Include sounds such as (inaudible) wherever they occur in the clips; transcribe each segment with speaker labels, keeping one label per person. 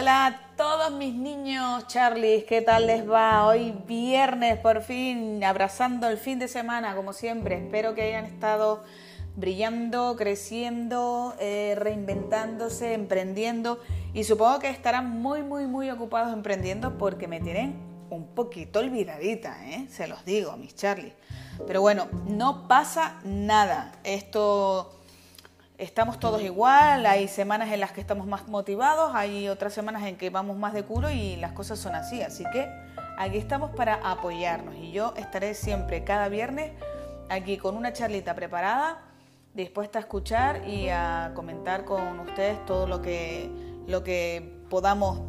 Speaker 1: Hola a todos mis niños, Charlie, ¿qué tal les va? Hoy viernes, por fin, abrazando el fin de semana, como siempre. Espero que hayan estado brillando, creciendo, eh, reinventándose, emprendiendo y supongo que estarán muy, muy, muy ocupados emprendiendo porque me tienen un poquito olvidadita, ¿eh? se los digo, mis Charlie. Pero bueno, no pasa nada. Esto estamos todos igual, hay semanas en las que estamos más motivados, hay otras semanas en que vamos más de culo y las cosas son así. Así que aquí estamos para apoyarnos y yo estaré siempre cada viernes aquí con una charlita preparada, dispuesta a escuchar y a comentar con ustedes todo lo que, lo que podamos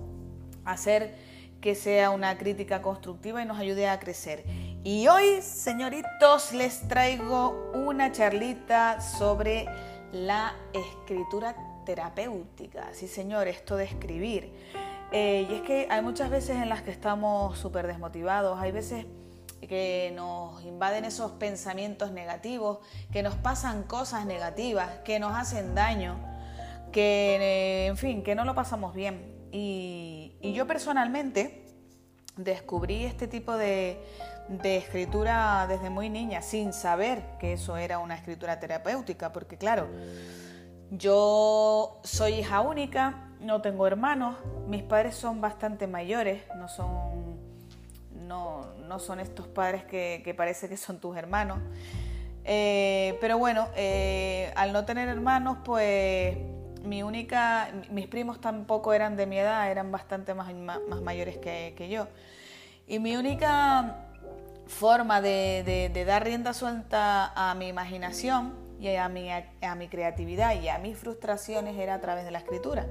Speaker 1: hacer que sea una crítica constructiva y nos ayude a crecer. Y hoy, señoritos, les traigo una charlita sobre la escritura terapéutica. Sí, señor, esto de escribir. Eh, y es que hay muchas veces en las que estamos súper desmotivados, hay veces que nos invaden esos pensamientos negativos, que nos pasan cosas negativas, que nos hacen daño, que, eh, en fin, que no lo pasamos bien. Y, y yo personalmente descubrí este tipo de, de escritura desde muy niña, sin saber que eso era una escritura terapéutica, porque claro, yo soy hija única, no tengo hermanos, mis padres son bastante mayores, no son, no, no son estos padres que, parece que son tus hermanos. Eh, pero bueno, eh, al no tener hermanos, pues mi única, mis primos tampoco eran de mi edad, eran bastante más, más mayores que, que yo. Y mi única forma de, dar rienda suelta a mi imaginación y a mi, creatividad y a mis frustraciones era a través de la escritura.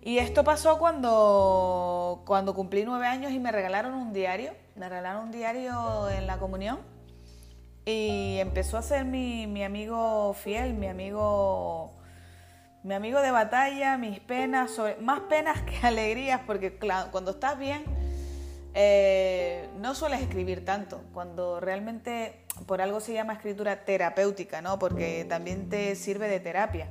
Speaker 1: Y esto pasó cuando, cuando cumplí nueve años y me regalaron un diario, me regalaron un diario en la comunión y empezó a ser mi amigo fiel, mi amigo, mi amigo de batalla, mis penas, más penas que (laughs) alegrías, porque cuando estás bien eh, no sueles escribir tanto, cuando realmente por algo se llama escritura terapéutica, ¿no? Porque también te sirve de terapia.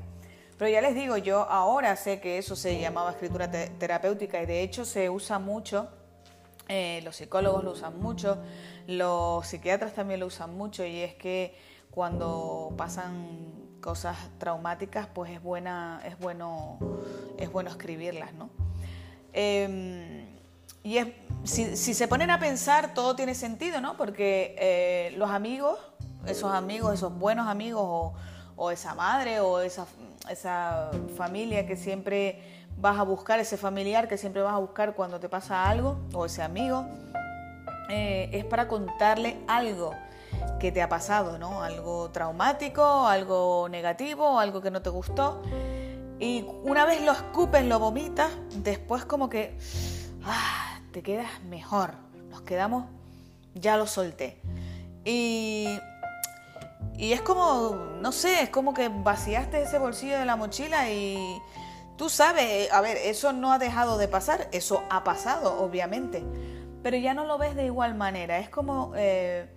Speaker 1: Pero ya les digo, yo ahora sé que eso se llamaba escritura terapéutica y de hecho se usa mucho, eh, los psicólogos lo usan mucho, los psiquiatras también lo usan mucho y es que cuando pasan cosas traumáticas, pues es buena, es bueno, es bueno escribirlas, ¿no? Em, y es, si, se ponen a pensar, todo tiene sentido, ¿no? Porque eh, los amigos, esos amigos, esos buenos amigos, o, esa madre, o esa, esa familia que siempre vas a buscar, ese familiar que siempre vas a buscar cuando te pasa algo, o ese amigo, eh, es para contarle algo que te ha pasado, ¿no? Algo traumático, algo negativo, algo que no te gustó. Y una vez lo escupes, lo vomitas, después como que... ¡ah! Te quedas mejor. Nos quedamos, ya lo solté. Y, y es como, no sé, es como que vaciaste ese bolsillo de la mochila y tú sabes, a ver, eso no ha dejado de pasar, eso ha pasado, obviamente, pero ya no lo ves de igual manera. Es como eh,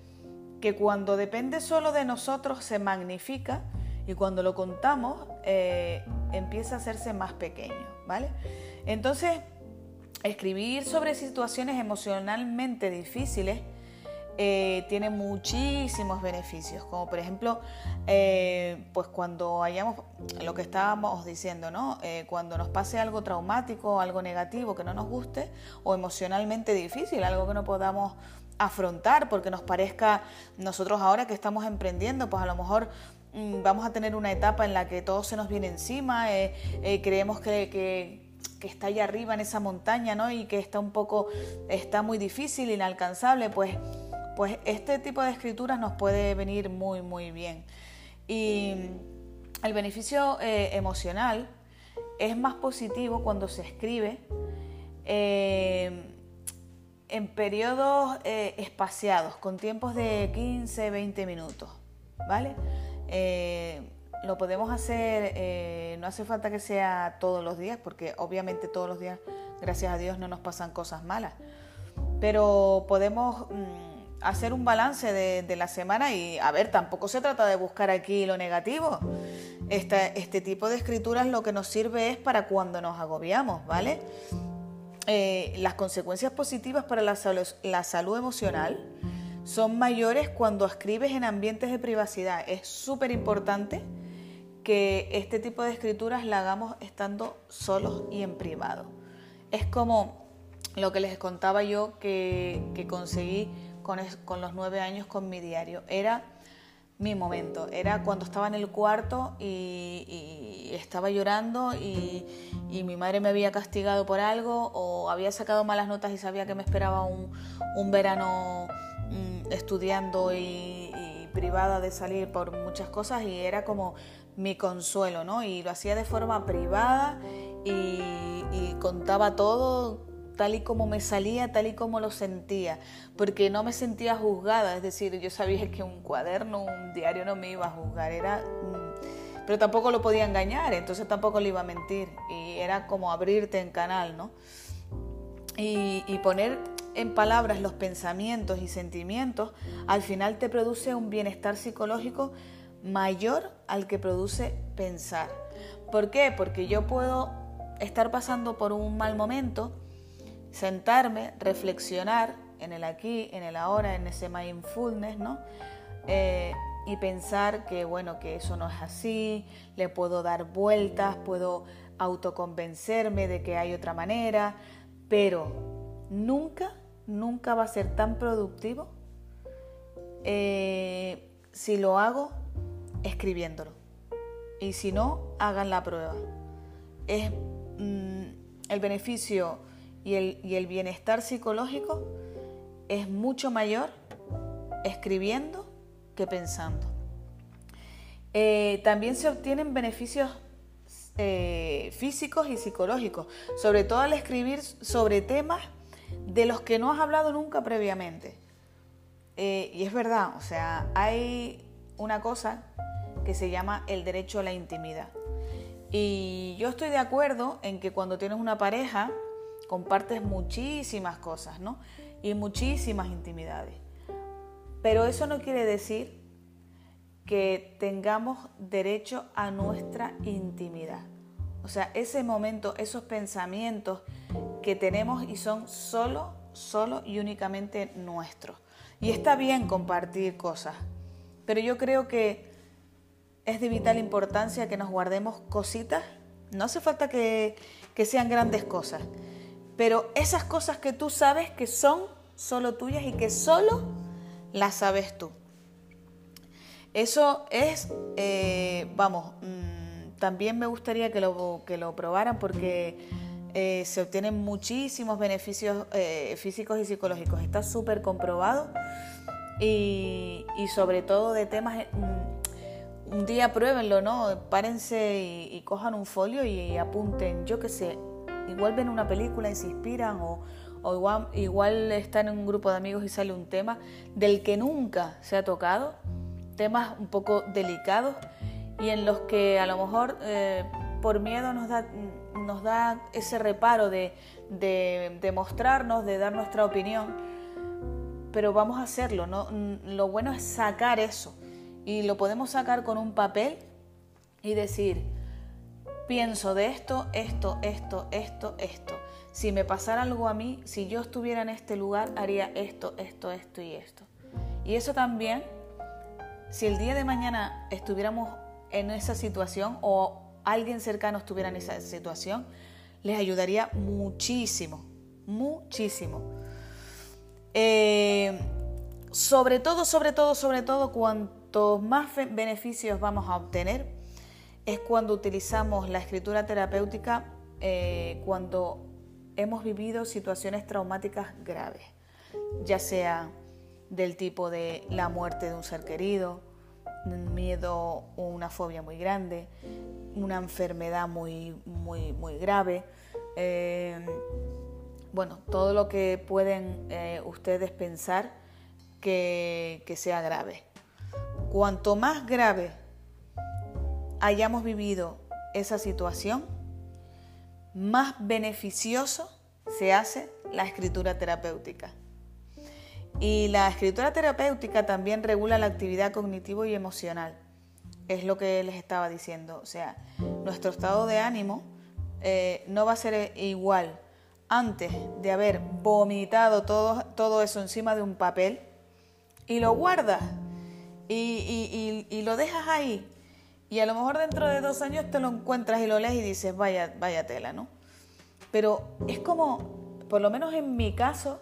Speaker 1: que cuando depende solo de nosotros se magnifica y cuando lo contamos eh, empieza a hacerse más pequeño, ¿vale? Entonces, Escribir sobre situaciones emocionalmente difíciles eh, tiene muchísimos beneficios, como por ejemplo, eh, pues cuando hayamos, lo que estábamos diciendo, ¿no? Eh, cuando nos pase algo traumático, algo negativo que no nos guste, o emocionalmente difícil, algo que no podamos afrontar porque nos parezca, nosotros ahora que estamos emprendiendo, pues a lo mejor mm, vamos a tener una etapa en la que todo se nos viene encima, creemos que que está allá arriba en esa montaña, ¿no? Y que está un poco, está muy difícil, inalcanzable, pues, pues este tipo de escrituras nos puede venir muy, muy bien. Y el beneficio eh, emocional es más positivo cuando se escribe eh, en periodos eh, espaciados, con tiempos de 15, 20 minutos, ¿vale? Lo podemos hacer, eh, no hace falta que sea todos los días, porque obviamente todos los días, gracias a Dios, no nos pasan cosas malas. Pero podemos mm, hacer un balance de, la semana y, a ver, tampoco se trata de buscar aquí lo negativo. este tipo de escrituras lo que nos sirve es para cuando nos agobiamos, ¿vale? Eh, las consecuencias positivas para la salud, emocional son mayores cuando escribes en ambientes de privacidad. Es súper importante que este tipo de escrituras la hagamos estando solos y en privado. Es como lo que les contaba yo que, conseguí con, con los nueve años con mi diario. Era mi momento. Era cuando estaba en el cuarto y, estaba llorando y, mi madre me había castigado por algo o había sacado malas notas y sabía que me esperaba un, verano mm, estudiando y, privada de salir por muchas cosas y era como mi consuelo, ¿no? Y lo hacía de forma privada y contaba todo tal y como me salía, tal y como lo sentía, porque no me sentía juzgada, es decir, yo sabía que un cuaderno, un diario no me iba a juzgar, era, mm, pero tampoco lo podía engañar, entonces tampoco le iba a mentir, y era como abrirte en canal, ¿no? Y, y poner en palabras los pensamientos y sentimientos, al final te produce un bienestar psicológico mayor al que produce pensar. ¿Por qué? Porque yo puedo estar pasando por un mal momento, sentarme, reflexionar en el aquí, en el ahora, en ese mindfulness, ¿no? Eh, y pensar que, bueno, que eso no es así, le puedo dar vueltas, puedo autoconvencerme de que hay otra manera, pero nunca, nunca va a ser tan productivo eh, si lo hago escribiéndolo. Y si no, hagan la prueba. Es mm, el beneficio y el, bienestar psicológico es mucho mayor escribiendo que pensando. Eh, también se obtienen beneficios eh, físicos y psicológicos, sobre todo al escribir sobre temas de los que no has hablado nunca previamente. Eh, y es verdad, o sea, hay una cosa que se llama el derecho a la intimidad. Y yo estoy de acuerdo en que cuando tienes una pareja, compartes muchísimas cosas, ¿no? Y muchísimas intimidades. Pero eso no quiere decir que tengamos derecho a nuestra intimidad. O sea, ese momento, esos pensamientos que tenemos y son solo, solo y únicamente nuestros. Y está bien compartir cosas, pero yo creo que es de vital importancia que nos guardemos cositas. No hace falta que, que sean grandes cosas, pero esas cosas que tú sabes que son solo tuyas y que solo las sabes tú. Eso es, eh, vamos, mm, también me gustaría que lo, que lo probaran porque eh, se obtienen muchísimos beneficios eh, físicos y psicológicos. Está súper comprobado y, sobre todo de temas... Mm, un día pruébenlo, ¿no? Párense y, cojan un folio y apunten, yo qué sé, igual ven una película y se inspiran o, igual, están en un grupo de amigos y sale un tema del que nunca se ha tocado, temas un poco delicados y en los que a lo mejor eh, por miedo nos da, nos da ese reparo de, de, mostrarnos, de dar nuestra opinión, pero vamos a hacerlo, ¿no? Lo bueno es sacar eso y lo podemos sacar con un papel y decir, pienso de esto, esto, esto, esto, esto. Si me pasara algo a mí, si yo estuviera en este lugar, haría esto, esto, esto y esto. Y eso también, si el día de mañana estuviéramos en esa situación o alguien cercano estuviera en esa situación, les ayudaría muchísimo, muchísimo. Eh, sobre todo, sobre todo, sobre todo, cuantos más beneficios vamos a obtener, es cuando utilizamos la escritura terapéutica eh, cuando hemos vivido situaciones traumáticas graves, ya sea del tipo de la muerte de un ser querido, miedo o una fobia muy grande, una enfermedad muy, muy, muy grave. Eh, bueno, todo lo que pueden eh, ustedes pensar que sea grave. Cuanto más grave hayamos vivido esa situación, más beneficioso se hace la escritura terapéutica. Y la escritura terapéutica también regula la actividad cognitivo y emocional. es lo que les estaba diciendo. O sea, nuestro estado de ánimo eh, no va a ser igual antes de haber vomitado todo, todo eso encima de un papel y lo guardas y, y, lo dejas ahí. Y a lo mejor dentro de dos años te lo encuentras y lo lees y dices, vaya, vaya tela, ¿no? Pero es como, por lo menos en mi caso,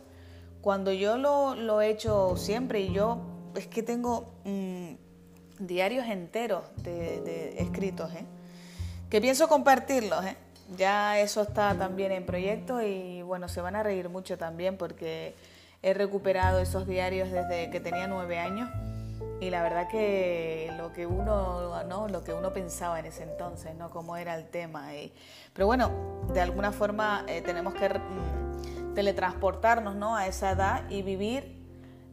Speaker 1: cuando yo lo, lo he hecho siempre y yo es que tengo mm, diarios enteros de, escritos, ¿eh? que pienso compartirlos. ¿eh? Ya eso está también en proyecto y bueno, se van a reír mucho también porque he recuperado esos diarios desde que tenía nueve años y la verdad que lo que uno no lo que uno pensaba en ese entonces no cómo era el tema y, pero bueno de alguna forma eh, tenemos que mm, teletransportarnos no a esa edad y vivir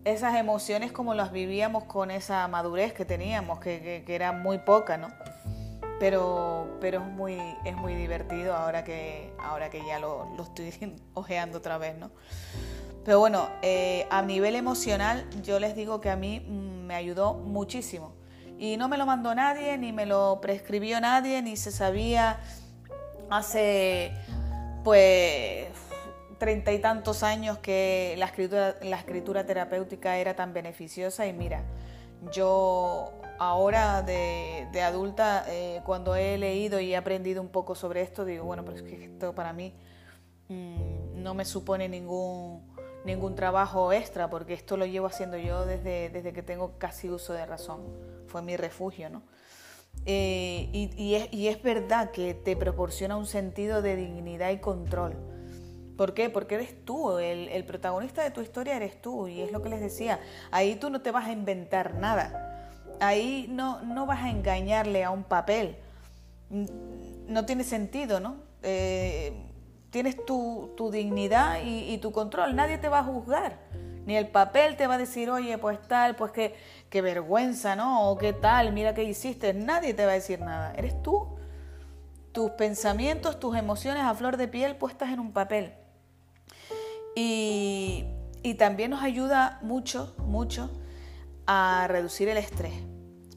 Speaker 1: esas emociones como las vivíamos con esa madurez que teníamos que, que, era muy poca no pero pero es muy es muy divertido ahora que ahora que ya lo, lo estoy (laughs) ojeando otra vez no pero bueno, eh, a nivel emocional yo les digo que a mí mm, me ayudó muchísimo. Y no me lo mandó nadie, ni me lo prescribió nadie, ni se sabía hace pues treinta y tantos años que la escritura, la escritura terapéutica era tan beneficiosa y mira, yo ahora de, adulta, eh, cuando he leído y he aprendido un poco sobre esto, digo, bueno, pero es que esto para mí mm, no me supone ningún ningún trabajo extra, porque esto lo llevo haciendo yo desde, desde que tengo casi uso de razón. Fue mi refugio, ¿no? Eh, y, es, y, es, verdad que te proporciona un sentido de dignidad y control. ¿Por qué? Porque eres tú, el, el, protagonista de tu historia eres tú, y es lo que les decía, ahí tú no te vas a inventar nada, ahí no, no vas a engañarle a un papel, no tiene sentido, ¿no? Eh, tienes tu, dignidad y, tu control, nadie te va a juzgar, ni el papel te va a decir, oye, pues tal, pues qué vergüenza, ¿no? O qué tal, mira qué hiciste, nadie te va a decir nada, eres tú, tus pensamientos, tus emociones a flor de piel puestas en un papel. Y, y también nos ayuda mucho, mucho a reducir el estrés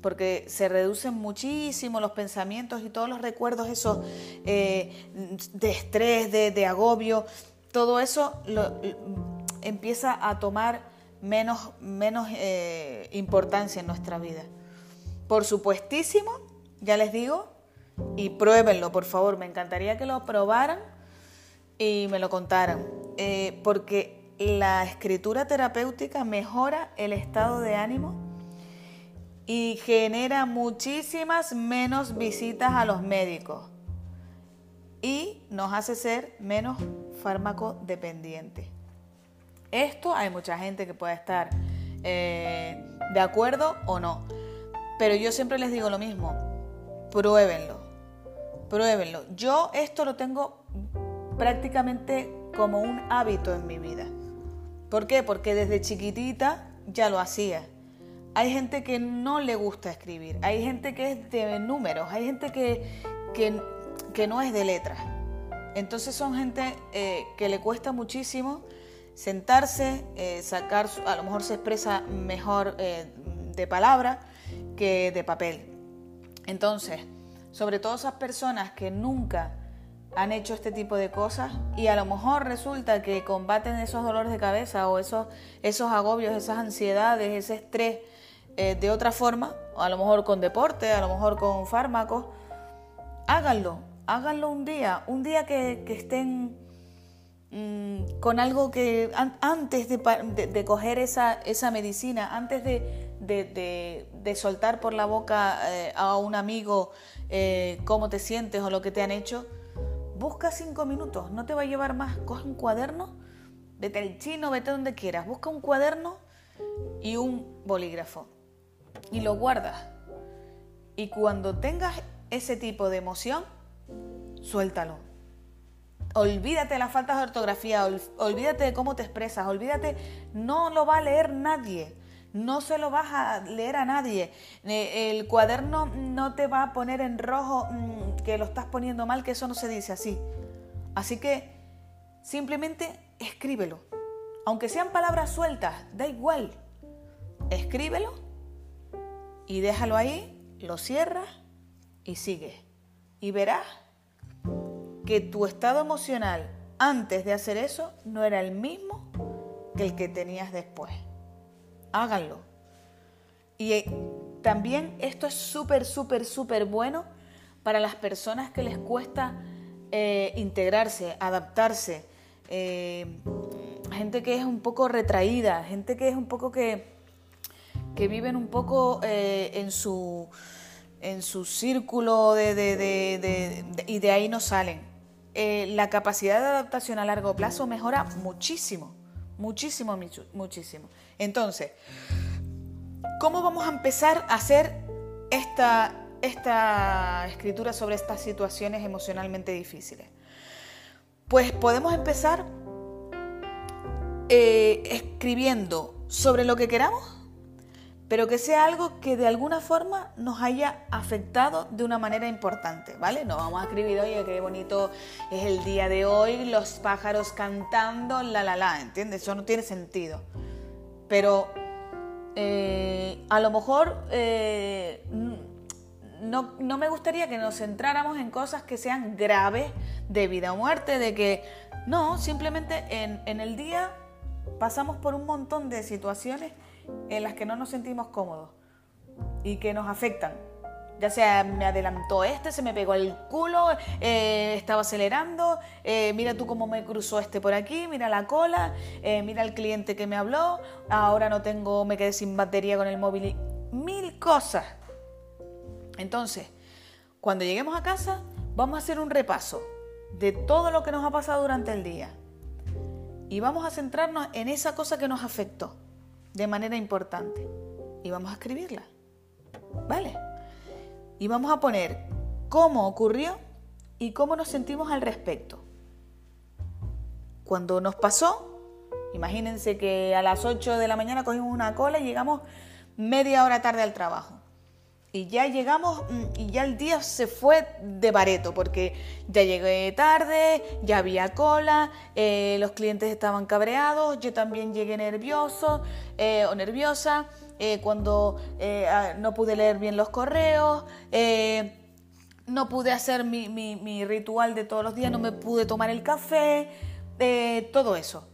Speaker 1: porque se reducen muchísimo los pensamientos y todos los recuerdos esos eh, de estrés, de, agobio, todo eso empieza a tomar menos, menos eh, importancia en nuestra vida. Por supuestísimo, ya les digo, y pruébenlo, por favor, me encantaría que lo probaran y me lo contaran, eh, porque la escritura terapéutica mejora el estado de ánimo y genera muchísimas menos visitas a los médicos y nos hace ser menos fármaco dependientes. Esto hay mucha gente que puede estar eh, de acuerdo o no, pero yo siempre les digo lo mismo, pruébenlo, pruébenlo. Yo esto lo tengo prácticamente como un hábito en mi vida. ¿Por qué? Porque desde chiquitita ya lo hacía. Hay gente que no le gusta escribir, hay gente que es de números, hay gente que, que, no es de letras. Entonces son gente eh, que le cuesta muchísimo sentarse, eh, sacar, a lo mejor se expresa mejor eh, de palabra que de papel. Entonces, sobre todo esas personas que nunca han hecho este tipo de cosas y a lo mejor resulta que combaten esos dolores de cabeza o esos, esos agobios, esas ansiedades, ese estrés eh, de otra forma, a lo mejor con deporte, a lo mejor con fármacos, háganlo, háganlo un día, un día que, estén mm, con algo que antes de, coger esa, esa, medicina, antes de, soltar por la boca eh, a un amigo eh, cómo te sientes o lo que te han hecho, busca cinco minutos, no te va a llevar más, coge un cuaderno, vete al chino, vete donde quieras, busca un cuaderno y un bolígrafo y lo guardas. Y cuando tengas ese tipo de emoción, suéltalo. Olvídate de las faltas de ortografía, olvídate de cómo te expresas, olvídate, no lo va a leer nadie, no se lo vas a leer a nadie. El cuaderno no te va a poner en rojo mm, que lo estás poniendo mal, que eso no se dice así. Así que simplemente escríbelo. Aunque sean palabras sueltas, da igual. Escríbelo y déjalo ahí lo cierras y sigues. Y verás que tu estado emocional antes de hacer eso no era el mismo que el que tenías después. Háganlo. Y eh, también esto es súper, súper, súper bueno para las personas que les cuesta eh, integrarse, adaptarse. Eh, gente que es un poco retraída, gente que es un poco que, que viven un poco en su en su círculo y de ahí no salen. Eh, la capacidad de adaptación a largo plazo mejora muchísimo, muchísimo, muchísimo. Entonces, ¿cómo vamos a empezar a hacer esta, esta escritura sobre estas situaciones emocionalmente difíciles? Pues podemos empezar eh, escribiendo sobre lo que queramos pero que sea algo que de alguna forma nos haya afectado de una manera importante, ¿vale? No vamos a escribir, oye, qué bonito es el día de hoy, los pájaros cantando, la, la, la, ¿entiendes? Eso no tiene sentido. Pero eh, a lo mejor eh, no, no, me gustaría que nos centráramos en cosas que sean graves de vida o muerte, de que no, simplemente en, en el día pasamos por un montón de situaciones en las que no nos sentimos cómodos y que nos afectan. Ya sea me adelantó este, se me pegó el culo, eh, estaba acelerando, eh, mira tú cómo me cruzó este por aquí, mira la cola, eh, mira el cliente que me habló, ahora no tengo, me quedé sin batería con el móvil y mil cosas. Entonces, cuando lleguemos a casa, vamos a hacer un repaso de todo lo que nos ha pasado durante el día. Y vamos a centrarnos en esa cosa que nos afectó de manera importante y vamos a escribirla. ¿Vale? Y vamos a poner cómo ocurrió y cómo nos sentimos al respecto. Cuando nos pasó, imagínense que a las 8 de la mañana cogimos una cola y llegamos media hora tarde al trabajo y ya llegamos mm, y ya el día se fue de bareto porque ya llegué tarde, ya había cola, eh, los clientes estaban cabreados, yo también llegué nervioso eh, o nerviosa eh, cuando no pude leer bien los correos, no pude hacer mi, mi, ritual de todos los días, no me pude tomar el café, todo eso.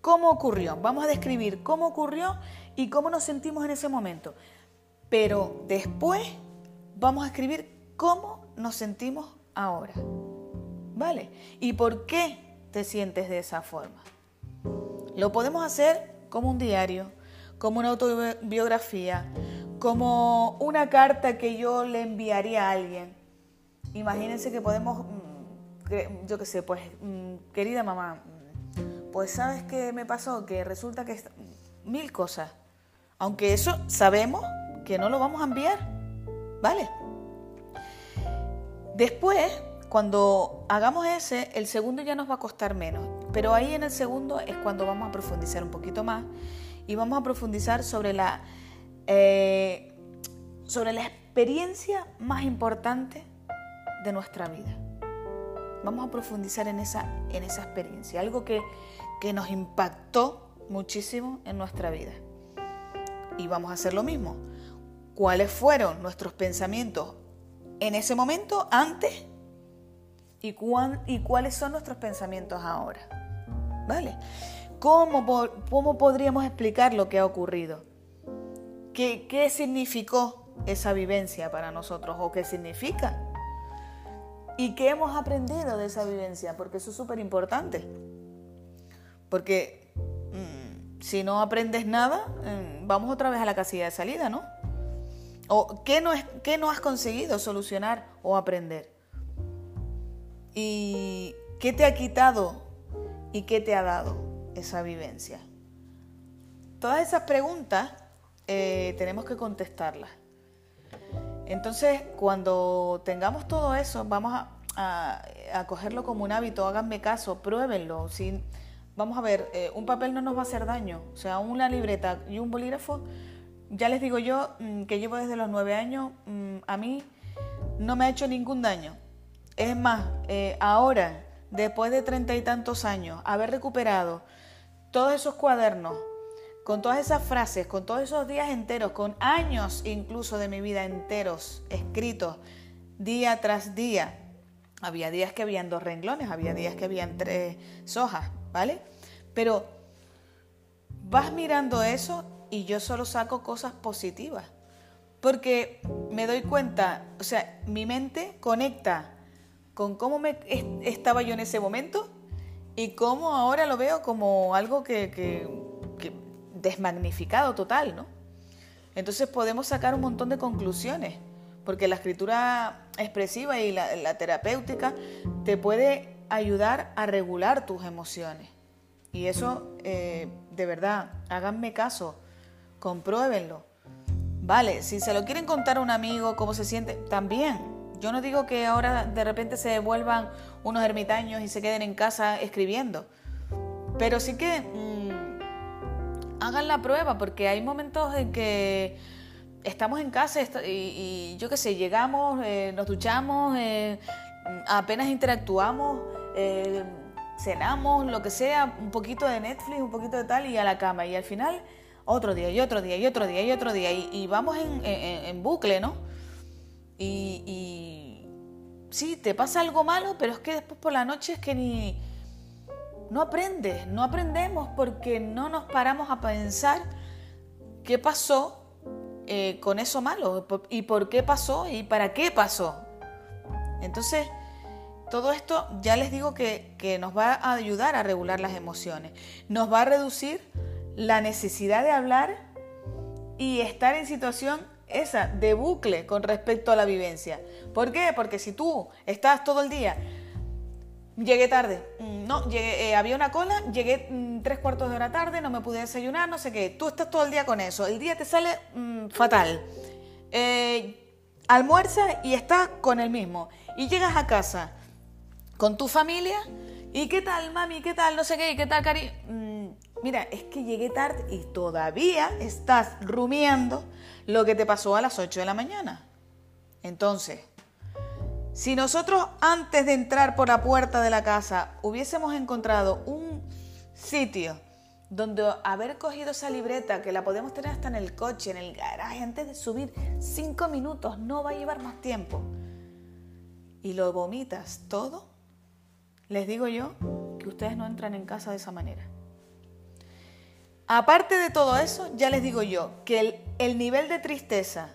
Speaker 1: ¿Cómo ocurrió? Vamos a describir cómo ocurrió y cómo nos sentimos en ese momento pero después vamos a escribir cómo nos sentimos ahora. ¿Vale? ¿Y por qué te sientes de esa forma? Lo podemos hacer como un diario, como una autobiografía, como una carta que yo le enviaría a alguien. Imagínense que podemos, mm, yo qué sé, pues, mm, querida mamá, mm, pues sabes qué me pasó, que resulta que mil cosas. Aunque eso sabemos que no lo vamos a enviar, ¿vale? Después, cuando hagamos ese, el segundo ya nos va a costar menos, pero ahí en el segundo es cuando vamos a profundizar un poquito más y vamos a profundizar sobre la, eh, sobre la experiencia más importante de nuestra vida. Vamos a profundizar en esa, en esa experiencia, algo que, que nos impactó muchísimo en nuestra vida. Y vamos a hacer lo mismo cuáles fueron nuestros pensamientos en ese momento, antes, y, cuáles son nuestros pensamientos ahora. ¿Vale? ¿Cómo, ¿Cómo, podríamos explicar lo que ha ocurrido? ¿Qué, ¿Qué significó esa vivencia para nosotros o qué significa? ¿Y qué hemos aprendido de esa vivencia? Porque eso es súper importante. Porque mm, si no aprendes nada, mm, vamos otra vez a la casilla de salida, ¿no? ¿O qué no, has conseguido solucionar o aprender? ¿Y qué te ha quitado y qué te ha dado esa vivencia? Todas esas preguntas eh, tenemos que contestarlas. Entonces, cuando tengamos todo eso, vamos a, cogerlo como un hábito, háganme caso, pruébenlo. vamos a ver, eh, un papel no nos va a hacer daño, o sea, una libreta y un bolígrafo ya les digo yo mm, que llevo desde los nueve años, mm, a mí no me ha hecho ningún daño. Es más, eh, ahora, después de treinta y tantos años, haber recuperado todos esos cuadernos con todas esas frases, con todos esos días enteros, con años incluso de mi vida enteros, escritos día tras día. Había días que habían dos renglones, había días que habían tres hojas, ¿vale? Pero vas mirando eso y yo solo saco cosas positivas. Porque me doy cuenta, o sea, mi mente conecta con cómo me estaba yo en ese momento y cómo ahora lo veo como algo que, desmagnificado total, ¿no? Entonces podemos sacar un montón de conclusiones, porque la escritura expresiva y la, terapéutica te puede ayudar a regular tus emociones. Y eso, eh, de verdad, háganme caso, compruébenlo. Vale, si se lo quieren contar a un amigo, cómo se siente, también. Yo no digo que ahora de repente se vuelvan unos ermitaños y se queden en casa escribiendo, pero sí que mm, hagan la prueba, porque hay momentos en que estamos en casa y, yo qué sé, llegamos, eh, nos duchamos, eh, apenas interactuamos, eh, cenamos, lo que sea, un poquito de Netflix, un poquito de tal y a la cama. Y al final otro día y otro día y otro día y otro día y, vamos en, bucle, ¿no? Y, sí, te pasa algo malo, pero es que después por la noche es que ni... No aprendes, no aprendemos porque no nos paramos a pensar qué pasó eh, con eso malo y por qué pasó y para qué pasó. Entonces, todo esto ya les digo que, que nos va a ayudar a regular las emociones, nos va a reducir la necesidad de hablar y estar en situación esa de bucle con respecto a la vivencia. ¿Por qué? Porque si tú estás todo el día, llegué tarde, mm, no, eh, había una cola, llegué mm, tres cuartos de hora tarde, no me pude desayunar, no sé qué, tú estás todo el día con eso, el día te sale mm, fatal. Eh, almuerza y estás con el mismo. Y llegas a casa con tu familia y qué tal, mami, qué tal, no sé qué, qué tal, cari mira, es que llegué tarde y todavía estás rumiando lo que te pasó a las 8 de la mañana. Entonces, si nosotros antes de entrar por la puerta de la casa hubiésemos encontrado un sitio donde haber cogido esa libreta, que la podemos tener hasta en el coche, en el garaje, antes de subir, cinco minutos, no va a llevar más tiempo, y lo vomitas todo, les digo yo que ustedes no entran en casa de esa manera. Aparte de todo eso, ya les digo yo que el, nivel de tristeza,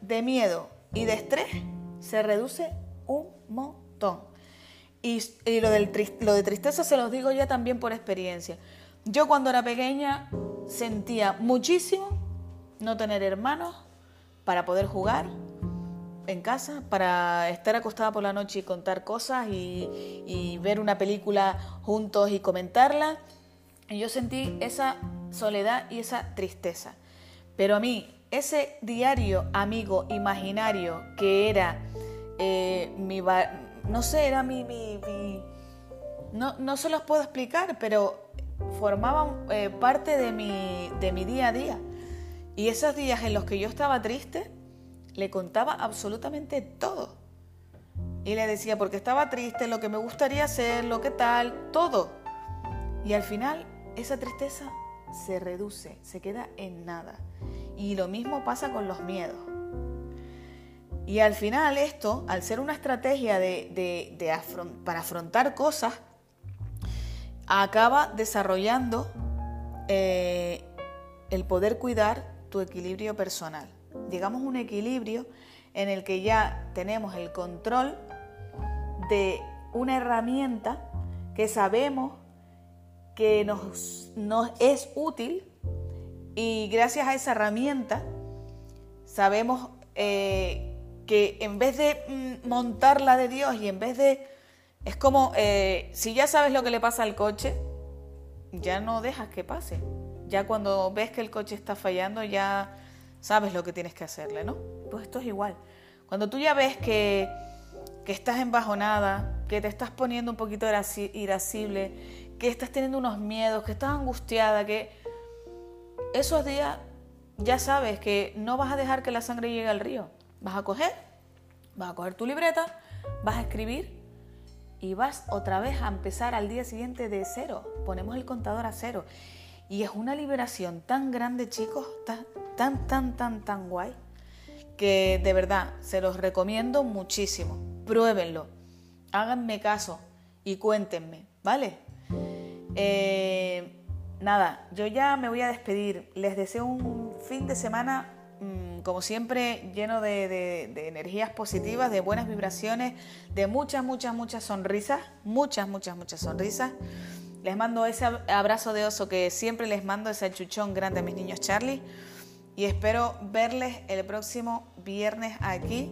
Speaker 1: de miedo y de estrés se reduce un montón. Y, lo, de tristeza se los digo ya también por experiencia. Yo cuando era pequeña sentía muchísimo no tener hermanos para poder jugar en casa, para estar acostada por la noche y contar cosas y, y ver una película juntos y comentarla. Y yo sentí esa soledad y esa tristeza. Pero a mí, ese diario amigo imaginario que era eh, mi... No sé, era mi... no, no se los puedo explicar, pero formaban eh, parte de mi, de mi día a día. Y esos días en los que yo estaba triste, le contaba absolutamente todo. Y le decía porque estaba triste, lo que me gustaría hacer, lo que tal, todo. Y al final esa tristeza se reduce, se queda en nada. Y lo mismo pasa con los miedos. Y al final esto, al ser una estrategia de, para afrontar cosas, acaba desarrollando eh, el poder cuidar tu equilibrio personal. Digamos un equilibrio en el que ya tenemos el control de una herramienta que sabemos que nos, es útil y gracias a esa herramienta sabemos eh, que en vez de mm, montarla de Dios y en vez de... Es como, eh, si ya sabes lo que le pasa al coche, ya no dejas que pase. Ya cuando ves que el coche está fallando, ya sabes lo que tienes que hacerle, ¿no? Pues esto es igual. Cuando tú ya ves que, que estás embajonada, que te estás poniendo un poquito irascible, que estás teniendo unos miedos, que estás angustiada, que esos días ya sabes que no vas a dejar que la sangre llegue al río. Vas a coger, vas a coger tu libreta, vas a escribir y vas otra vez a empezar al día siguiente de cero. Ponemos el contador a cero. Y es una liberación tan grande, chicos, tan, tan, tan, tan, tan guay, que de verdad se los recomiendo muchísimo. Pruébenlo, háganme caso y cuéntenme, ¿vale? Eh, nada, yo ya me voy a despedir. Les deseo un fin de semana, mm, como siempre, lleno de, energías positivas, de buenas vibraciones, de muchas, muchas, muchas sonrisas, muchas, muchas, muchas sonrisas. Les mando ese abrazo de oso que siempre les mando, ese chuchón grande a mis niños Charlie. Y espero verles el próximo viernes aquí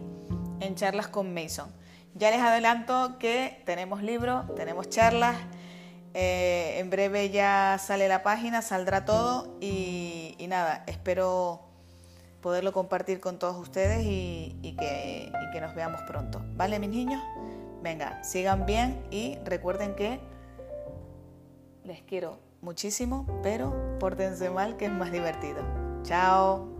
Speaker 1: en Charlas con Mason. Ya les adelanto que tenemos libro, tenemos charlas. Eh, en breve ya sale la página, saldrá todo y, nada, espero poderlo compartir con todos ustedes y, que, y que nos veamos pronto. ¿Vale, mis niños? Venga, sigan bien y recuerden que les quiero muchísimo, pero pórtense mal que es más divertido. Chao.